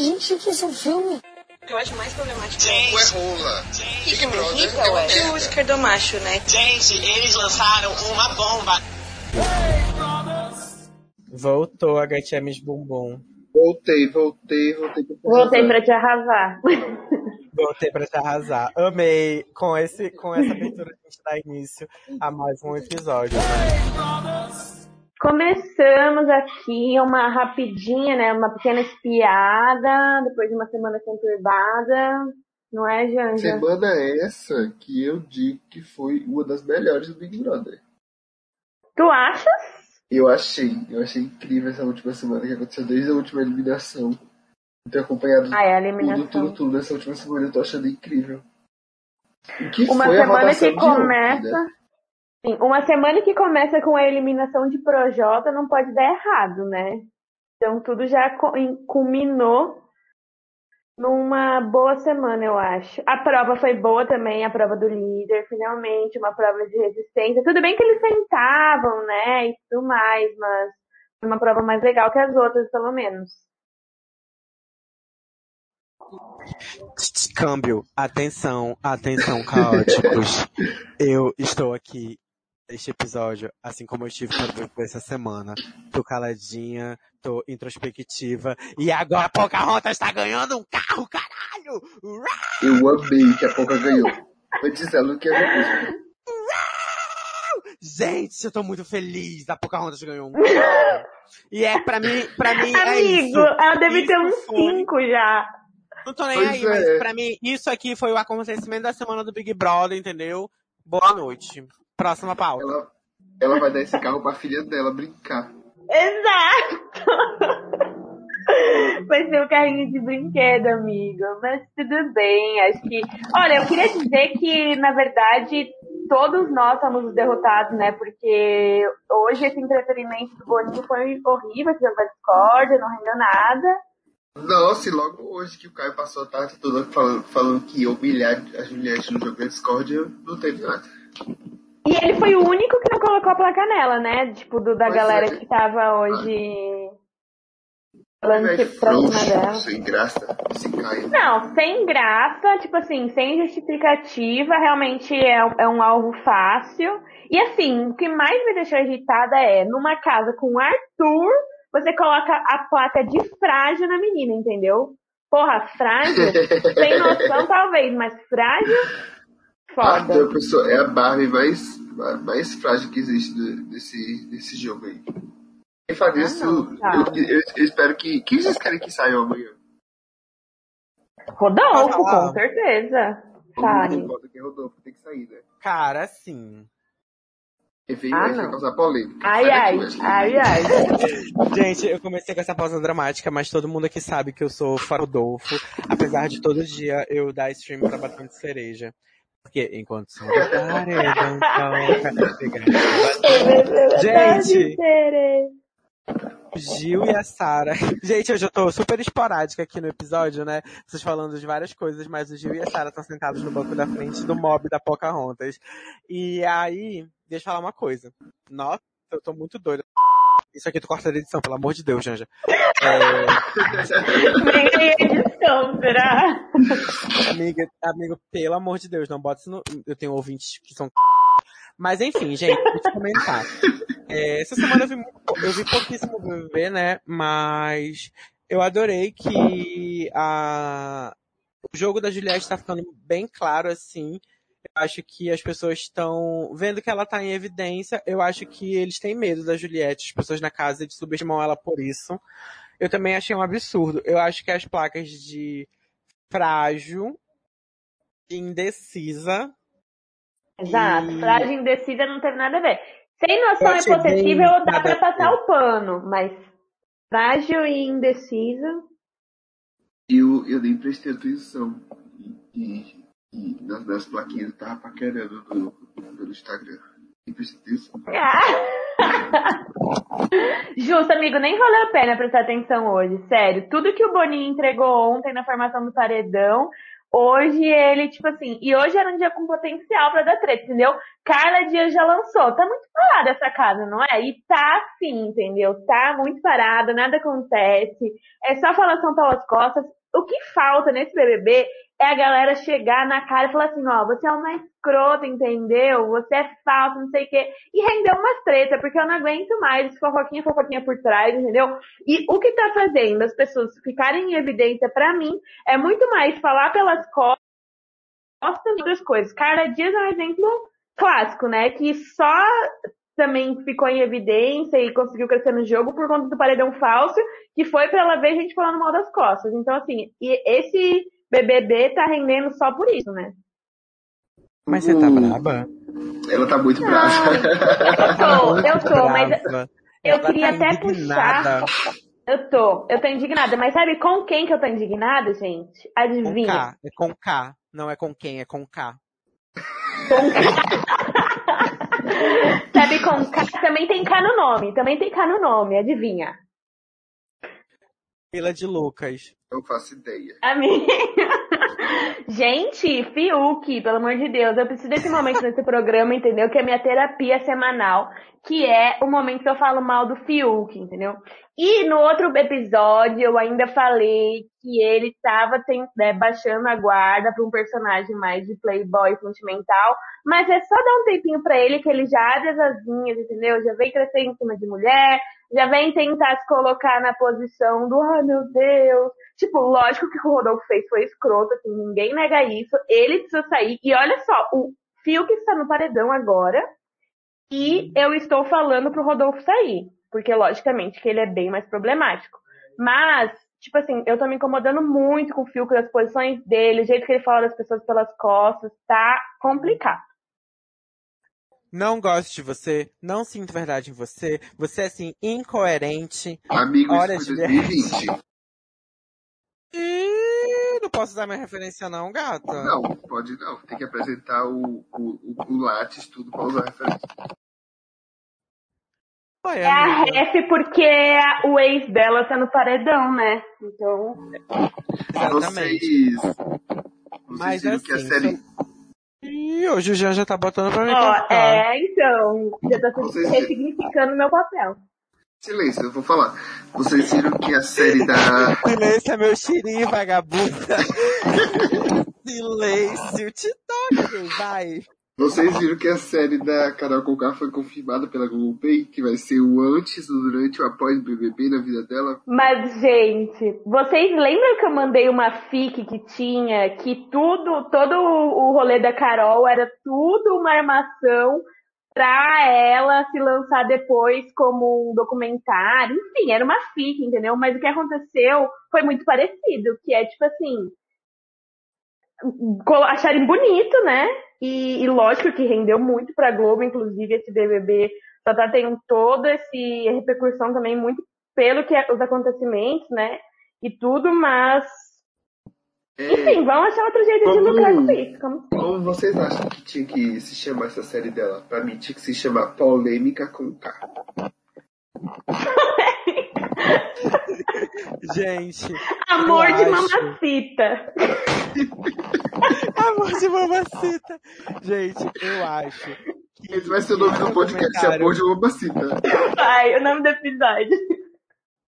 Gente, que esse filme? O que eu acho mais problemático Gente, é rola. Big Brother rica, é uma. E o macho, né? Gente, eles lançaram uma bomba. Voltou a gatinha Miss Bumbum. Voltei, voltei, voltei. pra Voltei pra te arrasar. Voltei pra te arrasar. Amei. Com, esse, com essa abertura a gente dá início a mais um episódio. Né? Começamos aqui uma rapidinha, né? Uma pequena espiada, depois de uma semana conturbada. Não é, Janja? Semana essa que eu digo que foi uma das melhores do Big Brother. Tu achas? Eu achei, eu achei incrível essa última semana que aconteceu desde a última eliminação. Eu tenho acompanhado Ah, é a tudo, eliminação. tudo, tudo nessa última semana, eu tô achando incrível. O que Uma foi a semana votação que de ontem, começa. né? Sim, uma semana que começa com a eliminação de Projota não pode dar errado, né? Então tudo já culminou numa boa semana, eu acho. A prova foi boa também, a prova do líder, finalmente, uma prova de resistência. Tudo bem que eles tentavam, né? E tudo mais, mas foi uma prova mais legal que as outras, pelo menos. Câmbio. Atenção, atenção, caóticos. Eu estou aqui neste episódio, assim como eu estive por essa semana. Tô caladinha, tô introspectiva. E agora a Pocahontas está ganhando um carro, caralho! Uau! Eu amei que a Poca ganhou. Antes ela não quer Gente, eu tô muito feliz. A Pocahontas ganhou um carro. E é, pra mim, pra mim é Amigo, isso. ela deve ter Isso uns foi- cinco já. Não tô nem Pois aí, é. mas pra mim, isso aqui foi o acontecimento da semana do Big Brother, entendeu? Boa noite. Próxima pauta. Ela, ela vai dar esse carro pra filha dela brincar. Exato! Vai ser um carrinho de brinquedo, amigo. Mas tudo bem, acho que. Olha, eu queria dizer que, na verdade, todos nós somos os derrotados, né? Porque hoje esse entretenimento do Boninho foi horrível, esse jogo da discórdia, não rendeu nada. Nossa, e logo hoje que o Caio passou a tarde toda falando, falando que ia humilhar a Juliette no jogo da Discord, não teve nada. E ele foi o único que não colocou a placa nela, né? Tipo, do, da Pois galera é. que tava hoje falando Velho, que pra cima dela. sem graça, Caio. Não, sem graça, tipo assim, sem justificativa, realmente é, é um alvo fácil. E assim, o que mais me deixou irritada é, numa casa com o Arthur, você coloca a placa de frágil na menina, entendeu? Porra, frágil? sem noção talvez, mas frágil? Foda. a pessoa, é a Barbie mais, mais frágil que existe do- desse, desse jogo aí. Quem faz Ah, isso, não, tá. eu, eu- eu espero que. Quem vocês querem que saia amanhã? Rodolfo, Ah, com certeza. É Rodolfo, tem que sair, né? Cara, sim. Veio Ah, aí vai causar polêmica. Ai, Sai ai, ai, ai. Gente, eu comecei com essa pausa dramática, mas todo mundo aqui sabe que eu sou Farodolfo. Apesar de todo dia eu dar stream pra batom de cereja. Porque enquanto sou do paredão, Gente! Gil e a Sara. Gente, hoje eu tô super esporádica aqui no episódio, né? Vocês falando de várias coisas, mas o Gil e a Sara estão sentados no banco da frente do mob da Pocahontas. E aí, deixa eu falar uma coisa. Nossa, eu tô muito doida. Isso aqui tu corta da edição, pelo amor de Deus, Janja. É, edição, será? amiga, amigo, pelo amor de Deus, não bota isso no. Eu tenho ouvintes que são. Mas enfim, gente, deixa eu comentar. É, essa semana eu vi, muito- eu vi pouquíssimo BBB, né? Mas eu adorei que a, o jogo da Juliette tá ficando bem claro, assim. Eu acho que as pessoas estão vendo que ela tá em evidência. Eu acho que eles têm medo da Juliette, as pessoas na casa de subestimam ela por isso. Eu também achei um absurdo. Eu acho que as placas de frágil, indecisa, Exato. E- Frágil e indecisa não teve nada a ver. Sem noção bem dá nada pra passar ver. o pano, mas frágil e indecisa. Eu, eu nem prestei atenção. E, e, nas, nas plaquinhas eu tava paquerando no, no Instagram. Nem prestei atenção. Justo, amigo, nem valeu a pena prestar atenção hoje, sério. Tudo que o Boninho entregou ontem na formação do paredão, Hoje ele, tipo assim, e hoje era um dia com potencial pra dar treta, entendeu? Carla Dias já lançou. Tá muito parada essa casa, não é? E tá assim, entendeu? Tá muito parada, nada acontece. É só falação pelas costas. O que falta nesse BBB é a galera chegar na cara e falar assim, ó, você é uma escrota, entendeu? Você é falso, não sei o quê. E render umas treta, porque eu não aguento mais fofoquinha, fofoquinha por trás, entendeu? E o que tá fazendo as pessoas ficarem em evidência pra mim é muito mais falar pelas costas e outras coisas. Carla Dias é um exemplo clássico, né? Que só também ficou em evidência e conseguiu crescer no jogo por conta do paredão falso, que foi pra ela ver gente falando mal das costas. Então, assim, e esse BBB tá rendendo só por isso, né? Mas você tá Hum. braba? Ela tá muito brava. Eu tô, eu tô, mas eu Ela queria tá até indignada. puxar. Eu tô, eu tô indignada, mas sabe com quem que eu tô indignada, gente? Com Adivinha? K. É com K. Não é com quem, é com K. Sabe com K? Também tem K no nome, também tem K no nome, adivinha? Fila de Lucas. Não faço ideia. A minha. Gente, Fiuk, pelo amor de Deus, eu preciso desse momento nesse programa, entendeu? Que é minha terapia semanal, que é o momento que eu falo mal do Fiuk, entendeu? E no outro episódio eu ainda falei que ele estava né, baixando a guarda para um personagem mais de playboy sentimental, mas é só dar um tempinho pra ele que ele já abre as asinhas, entendeu? Já vem crescer em cima de mulher, já vem tentar se colocar na posição do, ai meu Deus. Tipo, lógico que o que Rodolfo fez foi escroto, assim, ninguém nega isso. Ele precisa sair. E olha só, o Fiuk está no paredão agora. E eu estou falando pro Rodolfo sair. Porque, logicamente, que ele é bem mais problemático. Mas, tipo assim, eu tô me incomodando muito com o Fiuk, das posições dele, o jeito que ele fala das pessoas pelas costas. Tá complicado. Não gosto de você, não sinto verdade em você, você é assim, incoerente. Amigo, Olha, isso foi Juliette. 2020. Ih, não posso dar minha referência não, gata. Não, pode não. Tem que apresentar o, o, o, o Lattes, tudo pra usar referência. Oi, É a ref porque a- o ex dela tá no paredão, né? Então. Exatamente. Vocês. Vocês Mas viram que a assim, série. Ih, hoje o Jean já tá botando pra mim Ó, cantar. é, então. Já tá Vocês- ressignificando meu papel. Silêncio, eu vou falar. Vocês viram que a série da. Silêncio é meu xirinho, vagabunda. Silêncio, te toque, vai. Vocês viram que a série da Carol Conká foi confirmada pela Globoplay, que vai ser o antes, o durante e o após o BBB na vida dela? Mas, gente, vocês lembram que eu mandei uma fic que tinha que tudo, todo o rolê da Carol era tudo uma armação pra ela se lançar depois como um documentário? Enfim, era uma fic, entendeu? Mas o que aconteceu foi muito parecido, que é tipo assim, acharem bonito, né? E, e lógico que rendeu muito pra Globo, inclusive esse BBB só tá tendo toda essa repercussão também muito pelo que é- os acontecimentos, né? E tudo, mas É, enfim, vão achar outro jeito de Como- lucrar com isso. Como... como vocês acham que tinha que se chamar essa série dela? Pra mim tinha que se chamar Polêmica com K. Gente, Amor de acho. mamacita. amor de mamacita. Gente, eu acho que Esse vai ser o nome do podcast, documentário- Amor de Mamacita. Vai, o nome do episódio.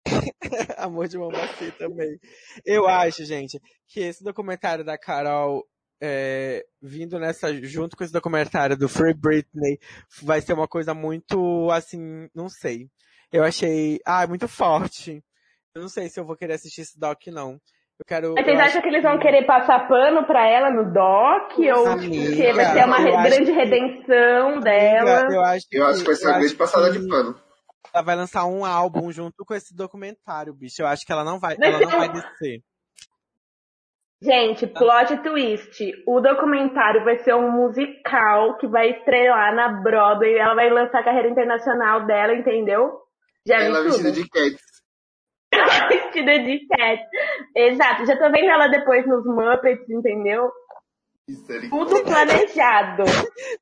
Amor de mamacita também. Eu acho, gente, que esse documentário da Carol é, vindo nessa junto com esse documentário do Free Britney vai ser uma coisa muito assim, não sei. Eu achei, ah, muito forte. Eu não sei se eu vou querer assistir esse doc não. Eu quero Mas vocês acham que eles vão querer passar pano pra ela no doc? Ou Amiga, que vai ser uma grande que- redenção dela? Eu acho que, Eu acho que vai ser uma grande passada que de pano. Ela vai lançar um álbum junto com esse documentário, bicho. Eu acho que ela não vai, ela não vai descer. Gente, plot twist. O documentário vai ser um musical que vai estrelar na Broadway. Ela vai lançar a carreira internacional dela, entendeu? Já vi Ela tudo. vestida de Cats. vestida de cat. Exato. Já tô vendo ela depois nos Muppets, entendeu? Tudo planejado.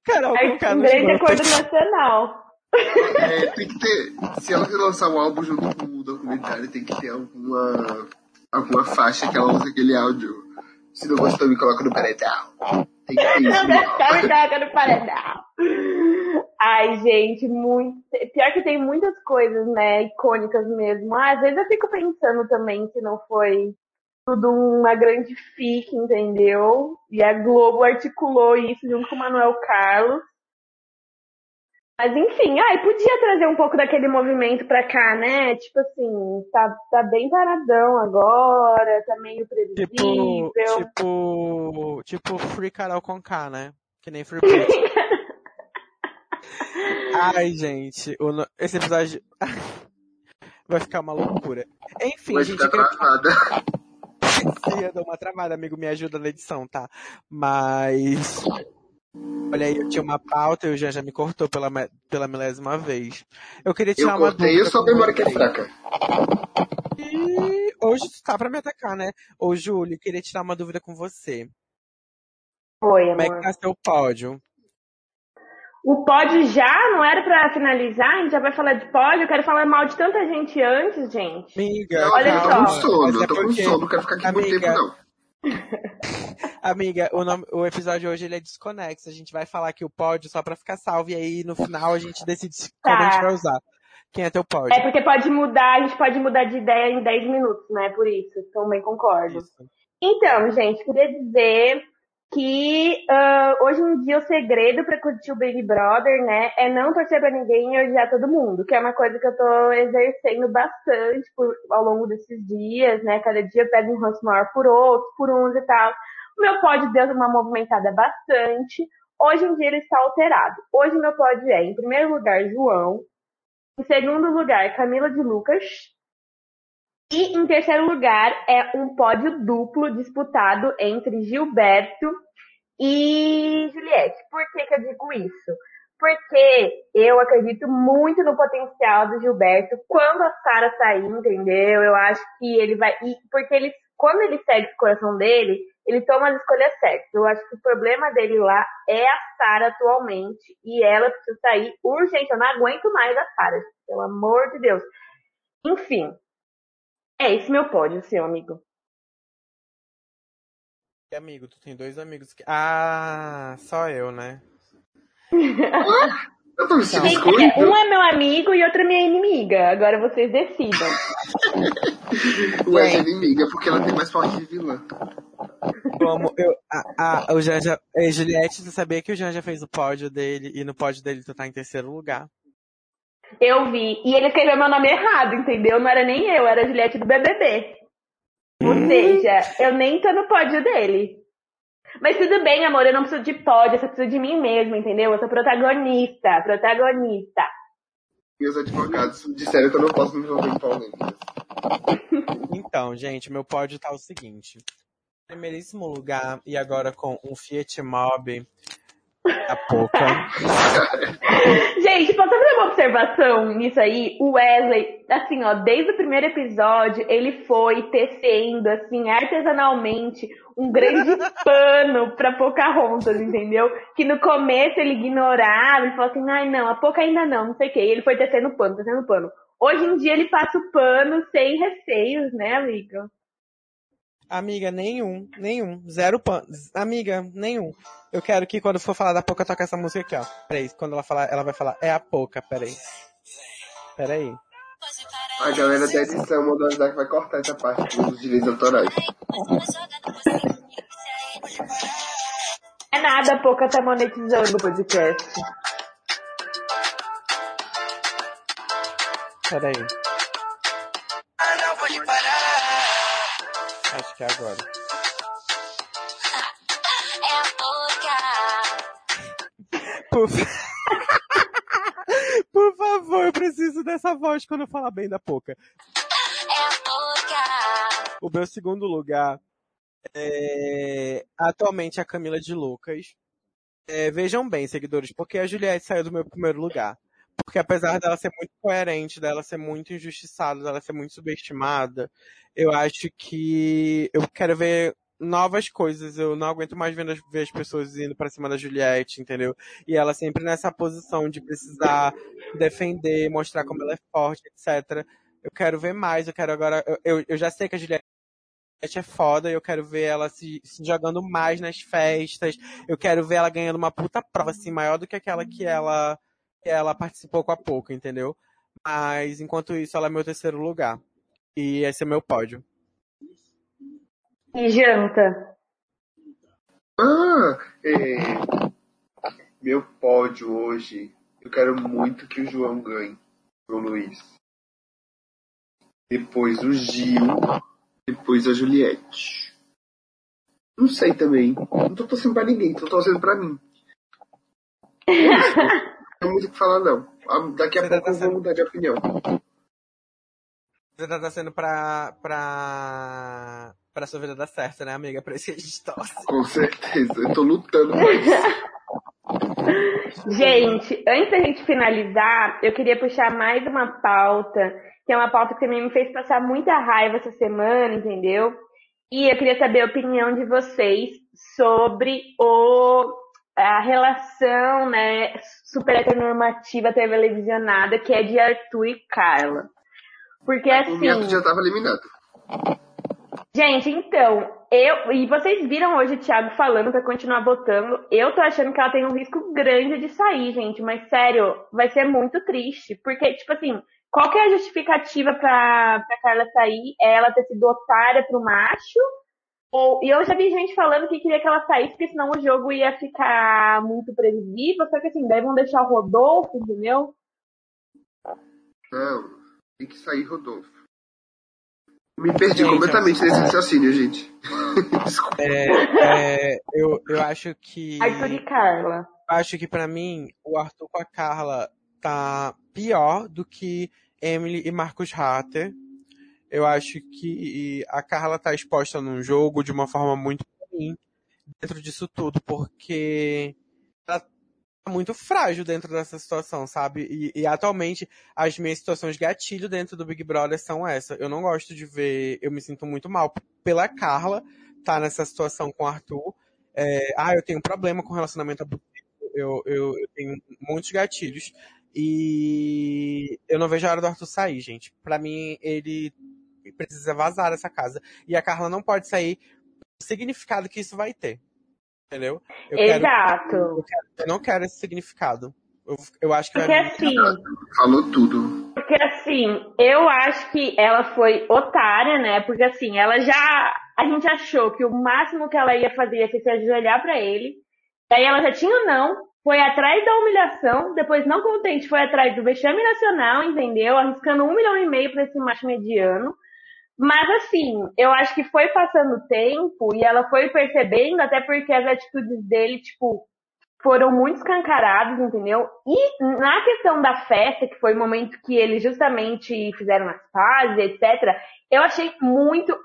Carol, É um grande acordo nacional. É, tem que ter. Se ela lançar um álbum junto com o documentário, tem que ter alguma, alguma faixa que ela usa aquele áudio Se não gostou, me coloca no paredão. Tem que ter Não isso. gostou, me coloca no paredão. Ai, gente, muito. Pior que tem muitas coisas, né, icônicas mesmo. Ah, às vezes eu fico pensando também se não foi tudo uma grande fique, entendeu? E a Globo articulou isso junto com o Manuel Carlos. Mas enfim, ai, podia trazer um pouco daquele movimento pra cá, né? Tipo assim, tá, tá bem paradão agora, tá meio Tipo, previsível. tipo, tipo Free Carol com K, né? Que nem Free Britney. Ai, gente, o no- esse episódio vai ficar uma loucura. Enfim, Vai gente, ficar eu queria travada. eu dou uma travada, amigo, me ajuda na edição, tá? Mas olha aí, eu tinha uma pauta e o Jean já me cortou pela, pela milésima vez. Eu queria Eu tirar uma cortei, dúvida eu sou a memória que é fraca. E hoje tu tá pra me atacar, né? Ô, Júlio, eu queria tirar uma dúvida com você. Foi, Como é amor. que tá seu pódio? O pódio já não era pra finalizar? A gente já vai falar de pódio? Eu quero falar mal de tanta gente antes, gente. Amiga, Não, Olha eu tô só. com sono, é eu tô com sono, não quero ficar aqui muito amiga, tempo, não. amiga, o, nome, o episódio hoje ele é desconexo. A gente vai falar aqui o pódio só pra ficar salvo e aí no final a gente decide se- como a gente Tá. vai usar. Quem é teu pódio? É porque pode mudar, a gente pode mudar de ideia em 10 minutos, né? Por isso, também concordo. Isso. Então, gente, queria dizer que ah, hoje em dia o segredo pra curtir o Big Brother, né, é não torcer pra ninguém e odiar todo mundo, que é uma coisa que eu tô exercendo bastante por- ao longo desses dias, né? Cada dia eu pego um ranço maior por outros, por uns e tal. O meu pódio deu uma movimentada bastante. Hoje em dia ele está alterado. Hoje meu pódio é, em primeiro lugar, João. Em segundo lugar, Camila de Lucas. E em terceiro lugar é um pódio duplo disputado entre Gilberto e Juliette. Por que, que eu digo isso? Porque eu acredito muito no potencial do Gilberto quando a Sara sair, entendeu? Eu acho que ele vai. Porque ele, quando ele segue o coração dele, ele toma as escolhas certas. Eu acho que o problema dele lá é a Sara atualmente. E ela precisa sair urgente. Eu não aguento mais a Sara, pelo amor de Deus. Enfim. É esse meu pódio, seu amigo. E, amigo, tu tem dois amigos que. Ah, só eu, né? Eu excluído. é, um é meu amigo e outro é minha inimiga. Agora vocês decidam. Ué, é inimiga, porque ela tem mais porte de vilã. Como eu. Ah, ah, o Janja. Ei, Juliette, você sabia que o Janja fez o pódio dele e no pódio dele tu tá em terceiro lugar? Eu vi. E ele escreveu meu nome errado, entendeu? Não era nem eu, era a Juliette do BBB. Ou seja, eu nem tô no pódio dele. Mas tudo bem, amor, eu não preciso de pódio, eu só preciso de mim mesma, entendeu? Eu sou protagonista, protagonista. E os advogados disseram que eu não posso me envolver em polêmicas. Então, gente, meu pódio tá o seguinte. Primeiríssimo lugar, e agora com um Fiat Mobi, a pouca. Gente, posso fazer uma observação nisso aí? O Wesley, assim, ó, desde o primeiro episódio, ele foi tecendo, assim, artesanalmente, um grande pano pra Pocahontas, entendeu? Que no começo ele ignorava, ele falou assim, ai não, a Poca ainda não, não sei o quê. E ele foi tecendo pano, tecendo pano. Hoje em dia ele passa o pano sem receios, né, amigo? Amiga, nenhum, nenhum, zero pan. Amiga, nenhum. Eu quero que quando for falar da Poca, toque essa música aqui, ó. Peraí, quando ela falar, ela vai falar, é a Poca, peraí. Peraí. A galera da edição mandou avisar que vai cortar essa parte dos direitos autorais. É nada, a Poca tá monetizando o podcast. Peraí. Acho que é agora. Por... Por favor, eu preciso dessa voz quando eu falar bem da Poca. O meu segundo lugar é atualmente a Camila de Lucas. É, vejam bem, seguidores, porque a Juliette saiu do meu primeiro lugar. Porque apesar dela ser muito coerente, dela ser muito injustiçada, dela ser muito subestimada, eu acho que eu quero ver novas coisas. Eu não aguento mais as, ver as pessoas indo pra cima da Juliette, entendeu? E ela sempre nessa posição de precisar defender, mostrar como ela é forte, etc. Eu quero ver mais, eu quero agora. Eu, eu, já sei que a Juliette é foda eu quero ver ela se, se jogando mais nas festas. Eu quero ver ela ganhando uma puta prova, assim, maior do que aquela que ela, ela participou com a pouco, entendeu? Mas, enquanto isso, ela é meu terceiro lugar. E esse é meu pódio. E janta? Ah, é, meu pódio hoje, eu quero muito que o João ganhe, o Luiz. Depois o Gil, depois a Juliette. Não sei também. Não tô torcendo pra ninguém, tô torcendo pra mim. Não tem muito o que falar, não. Ah, Daqui a Você tá pouco eu vou mudar de opinião. Você tá torcendo pra, pra, pra sua vida dar certo, né, amiga? Pra isso que a gente torce. Com certeza. Eu tô lutando pra isso. Gente, antes da gente finalizar, eu queria puxar mais uma pauta, que é uma pauta que também me fez passar muita raiva essa semana, entendeu? E eu queria saber a opinião de vocês sobre o, a relação, né, super heteronormativa televisionada que é de Arthur e Carla. Porque O assim. Neto já tava eliminado. Gente, então, eu. E vocês viram hoje o Thiago falando pra continuar votando. Eu tô achando que ela tem um risco grande de sair, gente. Mas sério, vai ser muito triste. Porque, tipo assim, qual que é a justificativa pra, pra Carla sair? É ela ter sido otária pro macho? Ou, e eu já vi gente falando que queria que ela saísse, porque senão o jogo ia ficar muito previsível. Só que assim, daí vão deixar o Rodolfo, entendeu? Não, tem que sair Rodolfo. Me perdi Gente, completamente nesse raciocínio, gente. Desculpa. É, é, eu, eu acho que. Arthur e Carla. acho que pra mim, o Arthur com a Carla tá pior do que Emily e Marcos Hatter. Eu acho que a Carla tá exposta num jogo de uma forma muito ruim dentro disso tudo, porque ela tá muito frágil dentro dessa situação, sabe? E, e atualmente as minhas situações gatilho dentro do Big Brother são essa. Eu não gosto de ver, eu me sinto muito mal pela Carla tá nessa situação com o Arthur. É, ah, eu tenho um problema com relacionamento abusivo. Eu, eu, eu tenho muitos gatilhos. E eu não vejo a hora do Arthur sair, gente. Pra mim, ele precisa vazar dessa casa. E a Carla não pode sair o significado que isso vai ter. Entendeu? Eu, quero, Exato. eu não quero esse significado. Eu, eu acho que Porque assim. Falou tudo. Porque assim, eu acho que ela foi otária, né? Porque assim, ela já. A gente achou que o máximo que ela ia fazer ia ser se ajoelhar pra ele. Daí ela já tinha o não, foi atrás da humilhação, depois não contente, foi atrás do vexame nacional, entendeu? Arriscando um milhão e meio pra esse macho mediano. Mas assim, eu acho que foi passando o tempo e ela foi percebendo, até porque as atitudes dele, tipo, foram muito escancarados, entendeu? E na questão da festa, que foi o momento que eles justamente fizeram as pazes, etc., eu achei muito,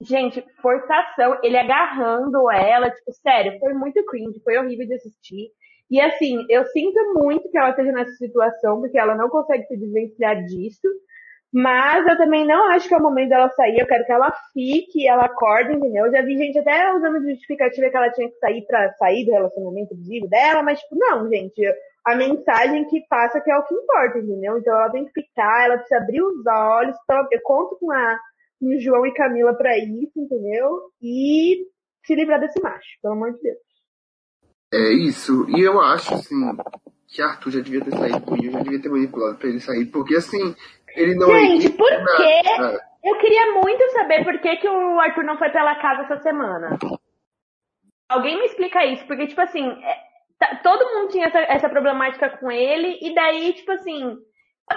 gente, forçação, ele agarrando ela, tipo, sério, foi muito cringe, foi horrível de assistir. E assim, eu sinto muito que ela esteja nessa situação, porque ela não consegue se desvencilhar disso. Mas eu também não acho que é o momento dela sair. Eu quero que ela fique, ela acorde, entendeu? Eu já vi gente até usando justificativa que ela tinha que sair pra sair do relacionamento abusivo dela, mas tipo, não, gente. A mensagem que passa que é o que importa, entendeu? Então ela tem que ficar, ela precisa abrir os olhos. Então eu conto com a com João e Camila pra isso, entendeu? E se livrar desse macho, pelo amor de Deus. É isso. E eu acho, assim, que Arthur já devia ter saído com já devia ter manipulado pra ele sair, porque assim, ele não Gente, é. por quê? nada. Eu queria muito saber por que, que o Arthur não foi pela casa essa semana. Alguém me explica isso, porque, tipo assim, é, tá- todo mundo tinha essa, essa problemática com ele, e daí, tipo assim.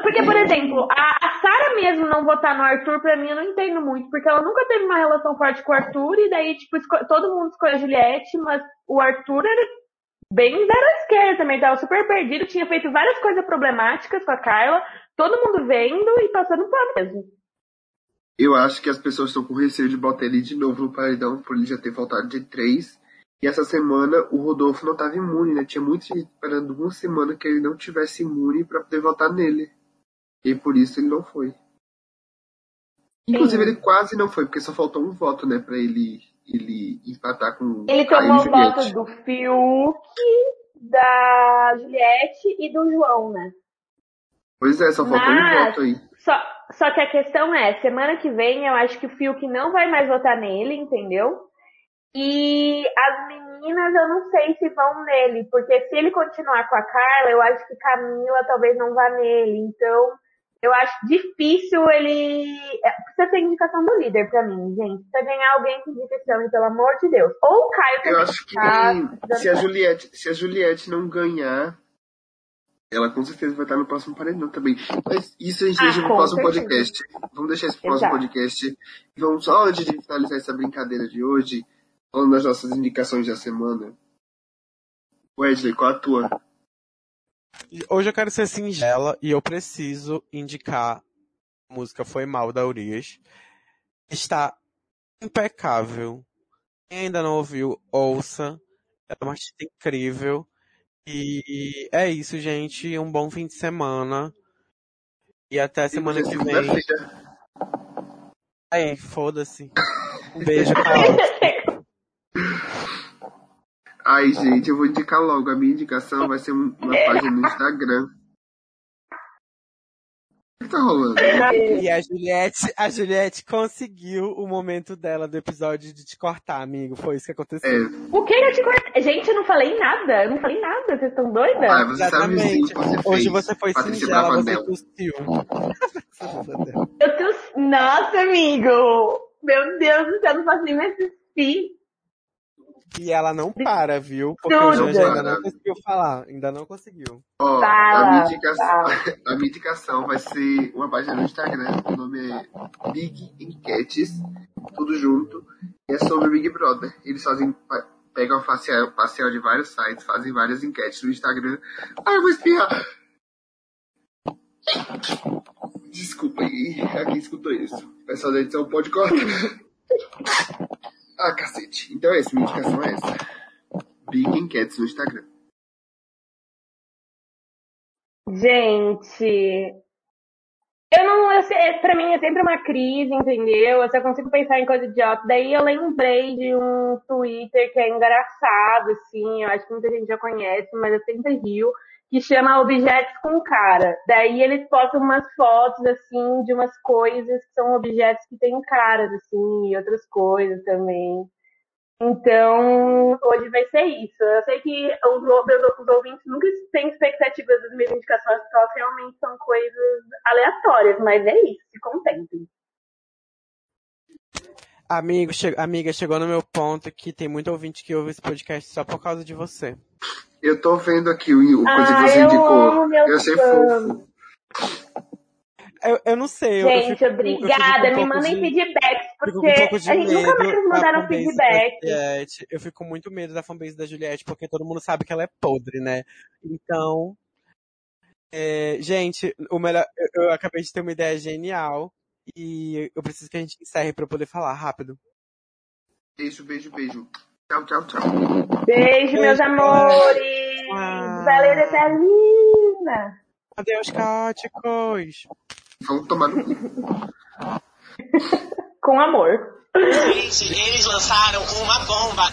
Porque, por exemplo, a, a Sara mesmo não votar no Arthur, pra mim, eu não entendo muito, porque ela nunca teve uma relação forte com o Arthur, e daí, tipo, todo mundo escolheu a Juliette, mas o Arthur era bem zero à esquerda também, tava super perdido, tinha feito várias coisas problemáticas com a Carla, todo mundo vendo e passando pano mesmo. Eu acho que as pessoas estão com receio de botar ele de novo no paredão, por ele já ter faltado de três. E essa semana o Rodolfo não estava imune, né? Tinha muita gente esperando uma semana que ele não tivesse imune para poder votar nele. E por isso ele não foi. Inclusive ele quase não foi, porque só faltou um voto, né, para ele ele empatar com Ele tomou o voto do Fiuk, da Juliette e do João, né? Pois é, só faltou um voto aí. Só, só que a questão é, semana que vem eu acho que o Fiuk não vai mais votar nele, entendeu? E as meninas eu não sei se vão nele, porque se ele continuar com a Carla, eu acho que Camila talvez não vá nele. Então, eu acho difícil ele. é, Precisa ter indicação do líder pra mim, gente. Precisa ganhar alguém que indique esse homem, pelo amor de Deus. Ou o Caio Eu também. acho que tá se a Juliette, se a Juliette não ganhar, ela com certeza vai estar no próximo paredão também. Mas isso a gente Ah, deixa pro próximo certeza. podcast. Vamos deixar isso pro próximo podcast. E vamos só antes de finalizar essa brincadeira de hoje, falando das nossas indicações da semana. Wesley, qual a tua? Hoje eu quero ser singela e eu preciso indicar a música Foi Mal da Urias. Está impecável. Quem ainda não ouviu, ouça. É uma artista incrível. E é isso, gente. Um bom fim de semana. E até semana que vem. Segunda-feira. Aí, foda-se. Um beijo. Ai, gente, eu vou indicar logo. A minha indicação vai ser um- uma página no Instagram. O que tá rolando? E a Juliette, a Juliette conseguiu o momento dela do episódio de te cortar, amigo. Foi isso que aconteceu. É, O que eu te cortei? Gente, eu não falei nada. Eu não falei nada. Vocês estão doidas? ah, você sabe o que você fez. Hoje você foi Patrícia singela, você tossiu. Eu. Nossa, amigo! Meu Deus do céu, não posso nem me assistir. E ela não para, viu? Porque Tudo. o Janja ainda não conseguiu falar. Ainda não conseguiu. Ó, Fala, a, minha a minha indicação vai ser uma página no Instagram, o nome é Big Enquetes, tudo junto, e é sobre o Big Brother. Eles fazem, pegam facial, facial de vários sites, fazem várias enquetes no Instagram. Ah, eu vou espirrar! Desculpa aí, quem escutou isso. O pessoal da edição pode cortar. Ah, cacete. Então é isso, minha indicação é essa. Big Enquetes no Instagram. Gente, eu não, eu sei, pra mim é sempre uma crise, entendeu? Eu só consigo pensar em coisa idiota. Daí eu lembrei de um Twitter que é engraçado, assim, eu acho que muita gente já conhece, mas eu sempre rio, que chama Objetos com Cara. Daí eles postam umas fotos, assim, de umas coisas que são objetos que têm caras, assim, e outras coisas também. Então, hoje vai ser isso. Eu sei que os, meus, os ouvintes nunca têm expectativas das minhas indicações, porque realmente são coisas aleatórias, mas é isso, se contentem. Amigo, che- amiga, chegou no meu ponto que tem muito ouvinte que ouve esse podcast só por causa de você. Eu tô vendo aqui o, o coisa Ah, que você eu indicou. amo meus eu achei fãs. fofo. Eu, eu não sei. eu- eu Gente, fico- eu fico obrigada. com um Me mandem de- feedbacks, porque um a gente nunca mais da mandaram feedback. Juliette. Eu fico com muito medo da fanbase da Juliette, porque todo mundo sabe que ela é podre, né? Então, é, gente, o melhor, eu, eu acabei de ter uma ideia genial e eu preciso que a gente encerre pra eu poder falar rápido. Beijo, beijo, beijo. Tchau, tchau, tchau. Beijo, meus Beijo. amores. Ah. Valéria tá linda. Adeus, caóticos! Vamos tomar no cu. Com amor. Gente, eles lançaram uma bomba.